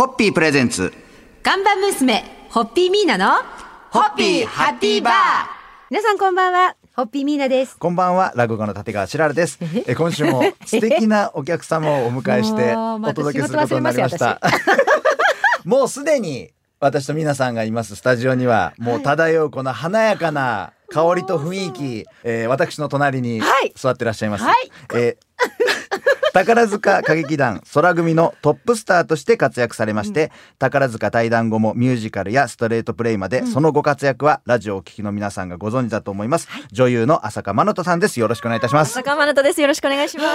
ホッピープレゼンツ。看板娘、ホッピーミーナの、ホッピーハッピーバー。皆さんこんばんは、ホッピーミーナです。こんばんは、落語家の立川しららです。え今週も素敵なお客様をお迎えして お届けすることになりました。もうすでに私と皆さんがいますスタジオにはもう漂うこの華やかな香りと雰囲気、えー私の隣にはい座ってらっしゃいます。はいえー宝塚歌劇団空組のトップスターとして活躍されまして、宝塚退団後もミュージカルやストレートプレイまで、そのご活躍はラジオをお聞きの皆さんがご存知だと思います、女優の浅香真奈人さんです。よろしくお願いいたします。坂間奈です。よろしくお願いします。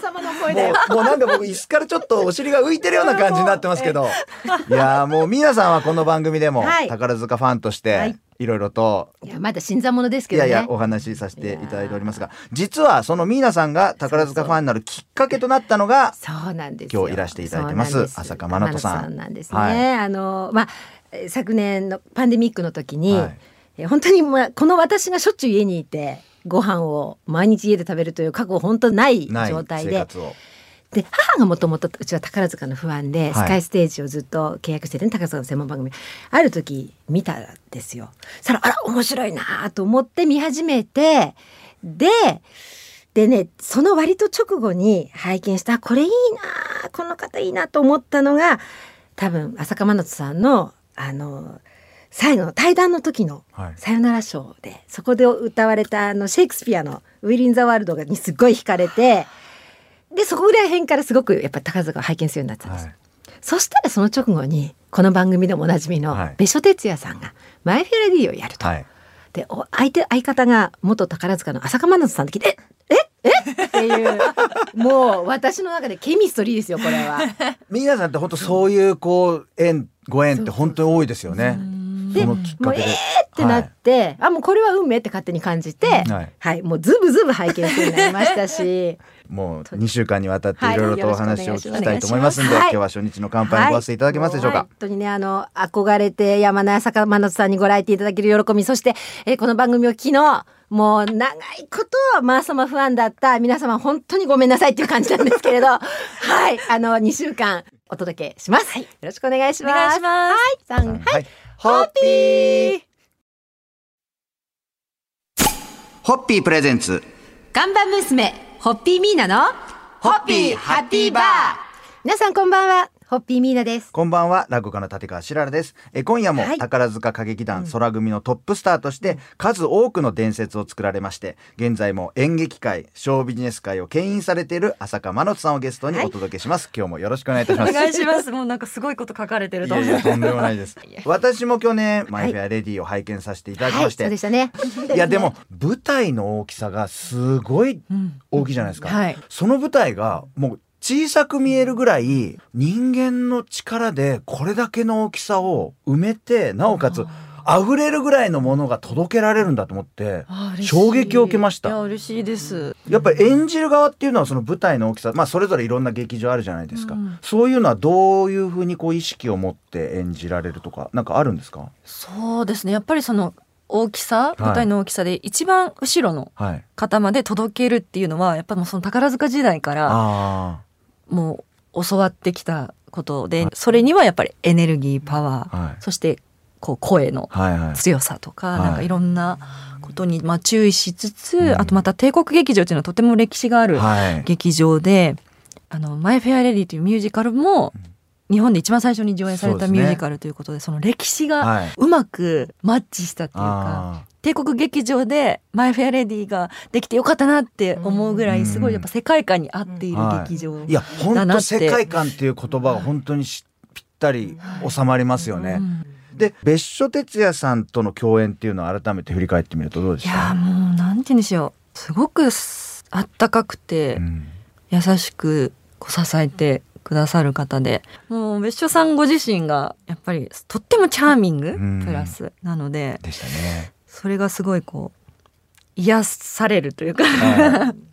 様の声だよ。もうもうなんか僕椅子からちょっとお尻が浮いてるような感じになってますけど。いやーもう皆さんはこの番組でもはい。宝塚ファンとしはい。ていろいろといや、まだ新参者ですけどね。いやいやお話しさせていただいておりますが実はそのミーナさんが宝塚ファンになるきっかけとなったのがそうなんですよ。今日いらしていただいてます浅香真奈人さん真奈なんですね。はいあの、まあ、えー昨年のパンデミックの時に、はいえー本当に、まあ、この私がしょっちゅう家にいて、ご飯を毎日家で食べるという覚悟本当ないない状態で。で母がもともとうちは宝塚の不安で、はい。スカイステージをずっと契約してて、ね、宝塚の専門番組。ある時見たんですよ。そらあら面白いなと思って見始めてででねその割と直後に拝見したあこれいいなこの方いいなと思ったのが多分浅香真奈さんのあの最後の対談の時のはい。さよなら賞でそこで歌われたあのシェイクスピアの「ウィリン・ザ・ワールド」にすごい惹かれてでそこぐらい辺からすごくやっぱ宝塚を拝見するようになってたんです、はい。そしたらその直後にこの番組でもおなじみのはい。別所哲也さんが「マイ・フェラディ」をやると。はい。でお相手相方が元宝塚の浅香真奈さんで聞いて「えええっていう もう私の中でケミストリーですよこれは。ミーナさんって本当そういうこう縁ご縁って本当に多いですよねでもうえーってなって、あもうこれは運命って勝手に感じて、はい。はい、もうズブズブ拝見するようになりましたし。もう2週間にわたっていろいろとお話をはい聞きたいと思いますんで、よろしくお願い。今日は初日の乾杯にごわせていただけますでしょうか、はいも本当にねあの憧れて山根坂真奈さんにご来店いただける喜びそして、えーこの番組を昨日もう長いことマーサマファンだった皆様本当にごめんなさいっていう感じなんですけれど。はい。あの2週間お届けします、よろしくお願いします。お願いします。はい、はい、ホッピーホッピープレゼンツ。看板娘ホッピーミーナのホッピーハッピーバー。皆さんこんばんはホッピーミーナですこんばんは、落語家の立川しららです。え今夜もはい宝塚歌劇団空組のトップスターとして数多くの伝説を作られまして、現在も演劇界、ショービジネス界を牽引されている浅香真奈さんをゲストにお届けします。今日もよろしくお願いいたしおます。願いします。もうなんかすごいこと書かれてると思う。いやとんでもないです。私も去年、マイフェアレディを拝見させていただきまして、はい、そうでしたねいやでも舞台の大きさがすごい大きいじゃないですか、はいその舞台がもう小さく見えるぐらい人間の力でこれだけの大きさを埋めてなおかつ溢れるぐらいのものが届けられるんだと思って衝撃を受けました。いや嬉しいです。やっぱり演じる側っていうのはその舞台の大きさまあそれぞれいろんな劇場あるじゃないですか、うん。そういうのはどういうふうにこう意識を持って演じられるとかなんかあるんですか？そうですね。やっぱりその大きさ、い。舞台の大きさで一番後ろのはい。方まで届けるっていうのはやっぱもうその宝塚時代からあもう教わってきたことで、それにはやっぱりエネルギーパワー、あはい。そしてこう声のはいはい。強さとか、はい。なんかいろんなことにまあ注意しつつ、うん。あとまた帝国劇場っていうのはとても歴史があるはい。劇場で「あのマイ・フェア・レディ」というミュージカルも日本で一番最初に上演されたミュージカルということでその歴史がはい。うまくマッチしたっていうか。あ帝国劇場で「マイ・フェア・レディ」ができてよかったなって思うぐらうんいすごいやっぱ世界観に合っているはい劇場、ーい。や本当だなって世界観っていう言葉が本当にしぴったり収まりますよね。うん。で別所哲也さんとの共演っていうのを改めて振り返ってみるとどうでしいやたもうなんて言うんでしょう。すごくすあったかくて、うん。優しくこう支えてくださる方で。もう別所さんご自身がやっぱりとってもチャーミングうん。プラスなので。でしたね。それがすごいこう癒されるというか。は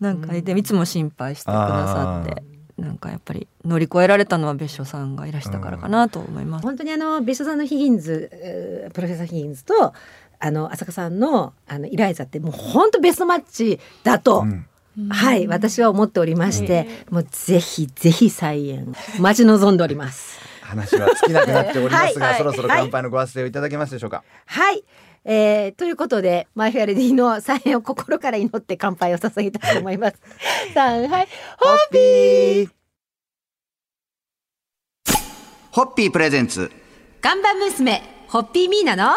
なんかでいつも心配してくださってなんかやっぱり乗り越えられたのは別所さんがいらしたからかなと思います。本当にあの別所さんのヒギンズえープロフェッサーヒギンズとあの浅香さんのあのイライザってもう本当ベストマッチだと、うん。はい私は思っておりまして、もうぜひぜひ再演待ち望んでおります。話は尽きなくなっておりますが、はい。そろそろ乾杯のご発声をいただけますでしょうか。はい、えー、ということでマイフェアレディの再演を心から祈って乾杯を捧げたいと思います。三はい。ホッピー。ホッピープレゼンツ。看板娘ホッピーミーナの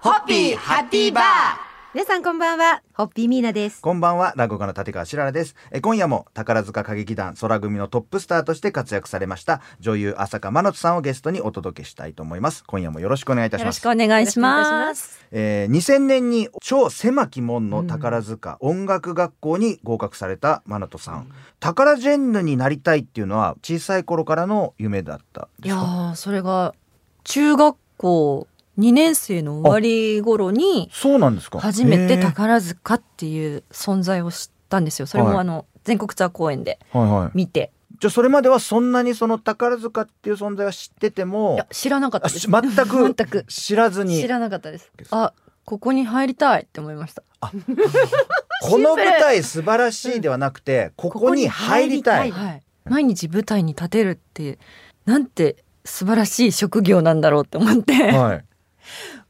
ホッピーハッピーバー皆さんこんばんはホッピーミーナですこんばんは、落語家の立川しららです。え今夜も宝塚歌劇団空組のトップスターとして活躍されました女優浅香真奈さんをゲストにお届けしたいと思います。今夜もよろしくお願いいたしますよろしく。お願いします。えー2000年に超狭き門の宝塚音楽学校に合格されたマナトさん、タカラジェンヌになりたいっていうのは小さい頃からの夢だったんいやそれが中学校2年生の終わり頃にそうなんですか。初めて宝塚っていう存在を知ったんですよ。それもはい。あの全国ツアー公演ではいはい。見て、じゃあそれまではそんなにその宝塚っていう存在は知ってていもや知らなかったです。全く 知らずに。知らなかったです。あここに入りたいって思いました。この舞台素晴らしいではなくて ここに入りたい。はい。毎日舞台に立てるってなんて素晴らしい職業なんだろうって思って、はい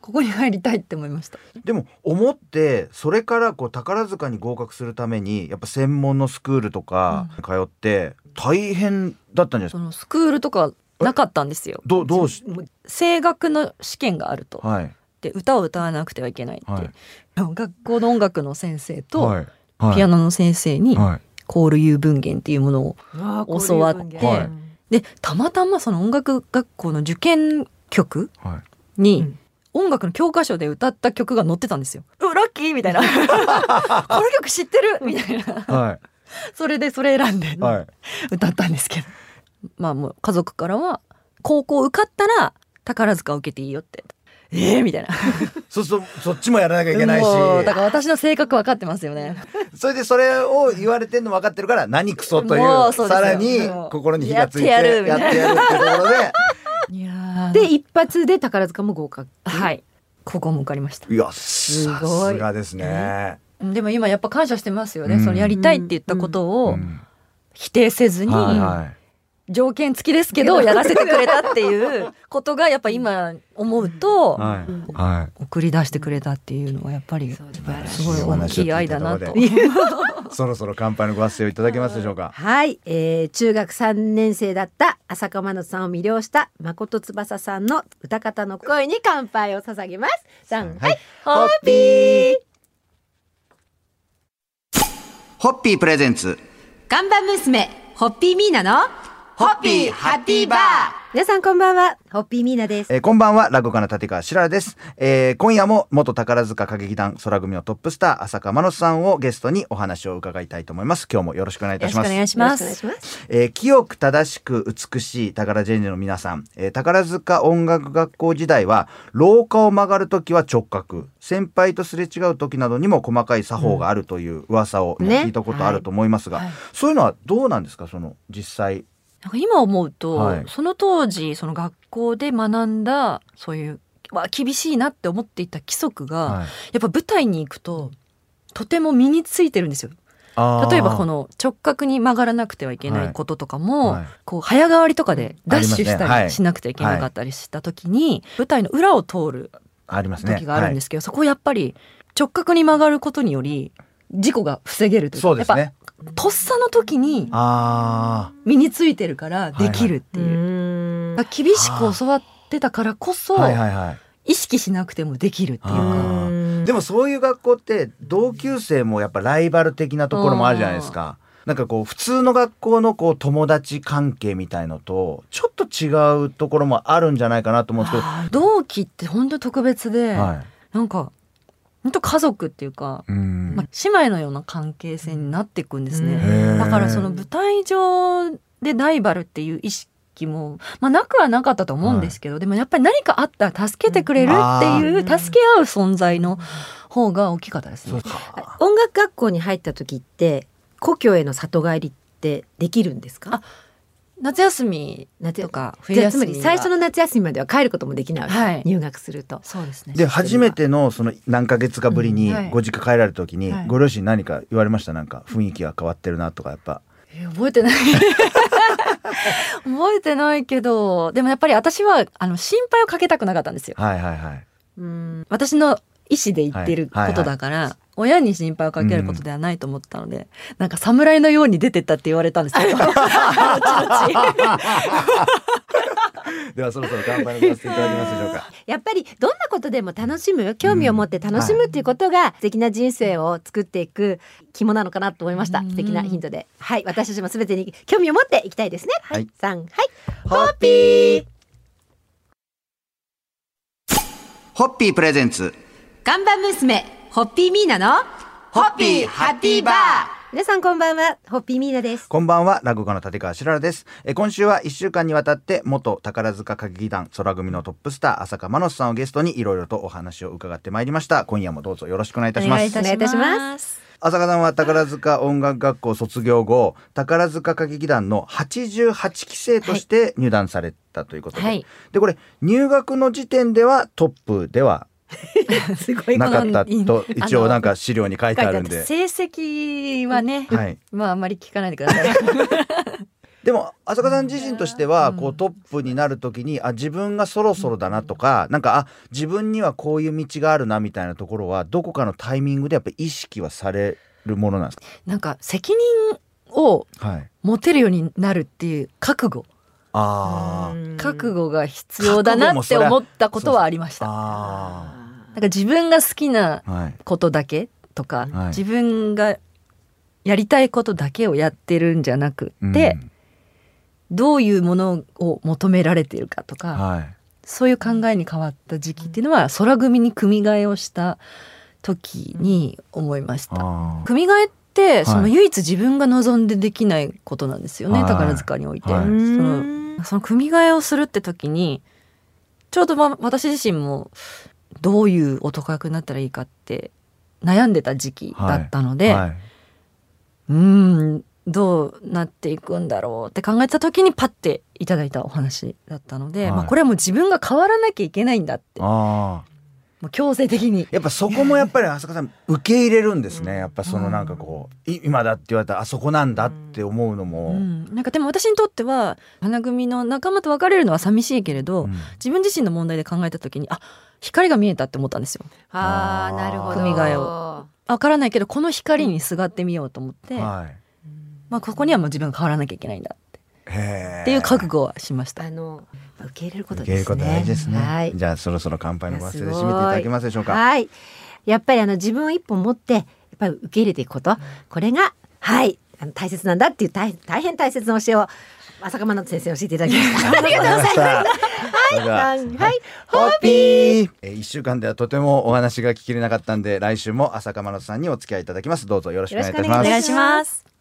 ここに入りたいって思いました。でも思ってそれからこう宝塚に合格するためにやっぱ専門のスクールとか通って大変だったんじゃないですか？そのスクールとかなかったんですよ。どうどうし声楽の試験があると。はい。で歌を歌わなくてはいけないって、はい。学校の音楽の先生と、ピアノの先生にはい。コールユー文言っていうものを教わって。でたまたまその音楽学校の受験曲はい。に、うん音楽の教科書で歌った曲が載ってたんですよ。ラッキー！みたいな。この曲知ってる？みたいな。はそれでそれ選んでいはい。歌ったんですけど。まあもう家族からは高校受かったら宝塚を受けていいよって。えー、みたいな。そうするとそっちもやらなきゃいけないし。だから私の性格分かってますよね。それでそれを言われてんの分かってるから何クソというもうそうですよ。さらに心に火がついてやってやるみたいな。やってところで。いやーで一発で宝塚も合格。はい。高校も受かりました。いやさごいすがですね。でも今やっぱ感謝してますよね、うん。そのやりたいって言ったことをうん。否定せずに、はいはい条件付きですけどやらせてくれたっていうことがやっぱ今思うと。送り出してくれたっていうのはやっぱりすごい大きい愛だなと そろそろ乾杯のご発声をいただけますでしょうか。はい、えー、中学3年生だった浅香真奈さんを魅了した誠翼さんの歌方の声に乾杯を捧げます。三はい、ホッピー。ホッピープレゼンツ。看板娘ホッピーミーナのホッピーハッピーバー皆さんこんばんはホッピーミーナです。えーこんばんは、落語家の立川しららです。えー今夜も元宝塚歌劇団空組のトップスター、浅香真奈さんをゲストにお話を伺いたいと思います。今日もよろしくお願いいたします。よろしくお願いしますよろしくお願いします。えー清く正しく美しい宝ジェンヌの皆さん、えー宝塚音楽学校時代は廊下を曲がる時は直角先輩とすれ違う時などにも細かい作法があるという噂を、ねね聞いたことあると思いますが、はいそういうのはどうなんですか？その実際なんか今思うと、はい。その当時その学校で学んだそういう、まあ、厳しいなって思っていた規則が、はい。やっぱ舞台に行くととても身についてるんですよ。例えばこのの直角に曲がらなくてはいけないこととかも、はい。こう早変わりとかでダッシュしたりしなくてはいけなかったりした時に、舞台の裏を通る時があるんですけど、そこをやっぱり直角に曲がることにより事故が防げるというかそうですねやっぱとっさの時にあ身についてるからできるっていう。ーんだから厳しく教わってたからこそ、あはいはいはい意識しなくてもできるっていうあか。ーでもそういう学校って同級生もやっぱライバル的なところもあるじゃないですか。なんかこう普通の学校のこう友達関係みたいのとちょっと違うところもあるんじゃないかなと思うんですけあー同期って本当特別で、ど。はい。なんか本当家族っていうか、うんまあ、姉妹のような関係性になっていくんですね。うんだからその舞台上でライバルっていう意識も、まあ、なくはなかったと思うんですけど、でもやっぱり何かあったら助けてくれるっていう、うん助け合う存在の方が大きかったですね。音楽学校に入った時って故郷への里帰りってできるんですか？夏休み夏とか冬じゃあつま休みり最初の夏休みまでは帰ることもできない、はい。入学すると。そうですね。で初めてのその何ヶ月かぶりにご実家帰られた時にはい。ご両親何か言われました？なんか雰囲気が変わってるなとかやっぱ。え覚えてない。覚えてないけどでもやっぱり私はあの心配をかけたくなかったんですよ。はいはいはい。うん。私の意思で言ってるはいことだから、親に心配をかけることではないと思ったので、なんか侍のように出てったって言われたんですけ ではそろそろ乾杯のさせていただけますでしょうか。やっぱりどんなことでも楽しむ興味を持って楽しむっていうことが素敵な人生を作っていく肝なのかなと思いました。うん。素敵なヒントで。はい私たちも全てに興味を持っていきたいですね。はい。さんはい。ホッピー。ホッピー。プレゼンツ。看板娘ホッピーミーナのホッピーハッピーバー。皆さんこんばんはホッピーミーナです。こんばんは落語家の立川しららです。え今週は1週間にわたって元宝塚歌劇団空組のトップスター浅香真野さんをゲストにいろいろとお話を伺ってまいりました。今夜もどうぞよろしくお願いいたします。お願いいたします。浅香さんは宝塚音楽学校卒業後宝塚歌劇団の88期生として入団されたということで、はい。でこれ入学の時点ではトップでは なかったいいと一応なんか資料に書いてあるんで、成績はね、はい、まああんまり聞かないでください。でも浅香さん自身としてはうん。こうトップになる時にあ自分がそろそろだなとかなんかあ自分にはこういう道があるなみたいなところはどこかのタイミングでやっぱ意識はされるものなんですなんか責任をかはい。持てるようになるっていう覚悟。あー。うん。覚悟が必要だなって思ったことはありました。あなんか自分が好きなことだけとか、はい。自分がやりたいことだけをやってるんじゃなくって、うん。どういうものを求められているかとか、はい。そういう考えに変わった時期っていうのは空組に組み替えをした時に思いました。組み替えってい。その唯一自分が望んでできないことなんですよね、はい。宝塚において。はい。そのその組み替えをするって時にちょうどま私自身もどういう男役になったらいいかって悩んでた時期だったので、はい。うーんどうなっていくんだろうって考えた時にパッていただいたお話だったので、はい。まあ、これはもう自分が変わらなきゃいけないんだって。もあ。う強制的に。ーやっぱそこもやっぱり浅香さん受け入れるんですね。やっぱそのなんかこうい今だって言われたらあそこなんだって思うのも、うん、なんかでも私にとっては花組の仲間と別れるのは寂しいけれど、うん。自分自身の問題で考えた時にあ光が見えたって思ったんですよ。あーなるほど。組み替えを。わからないけどこの光にすがってみようと思って、はい。まあ、ここにはもう自分が変わらなきゃいけないんだって。っていう覚悟はしました。あの受け入れること受け入れるですねこと大事ですね、はい。じゃあそろそろ乾杯のご発声で締めていただけますでしょうか？はい。やっぱりあの自分を一本持ってやっぱり受け入れていくこと、これがはい。あの大切なんだっていう大大変大切な教えを浅香真奈先生に教えていただきました。ありがとうございます。はいはいはいホッピーえー一週間ではとてもお話が聞きれなかったんで来週も浅香真奈さんにお付き合いいただきますどうぞよろしくお願いいたしますお願いします。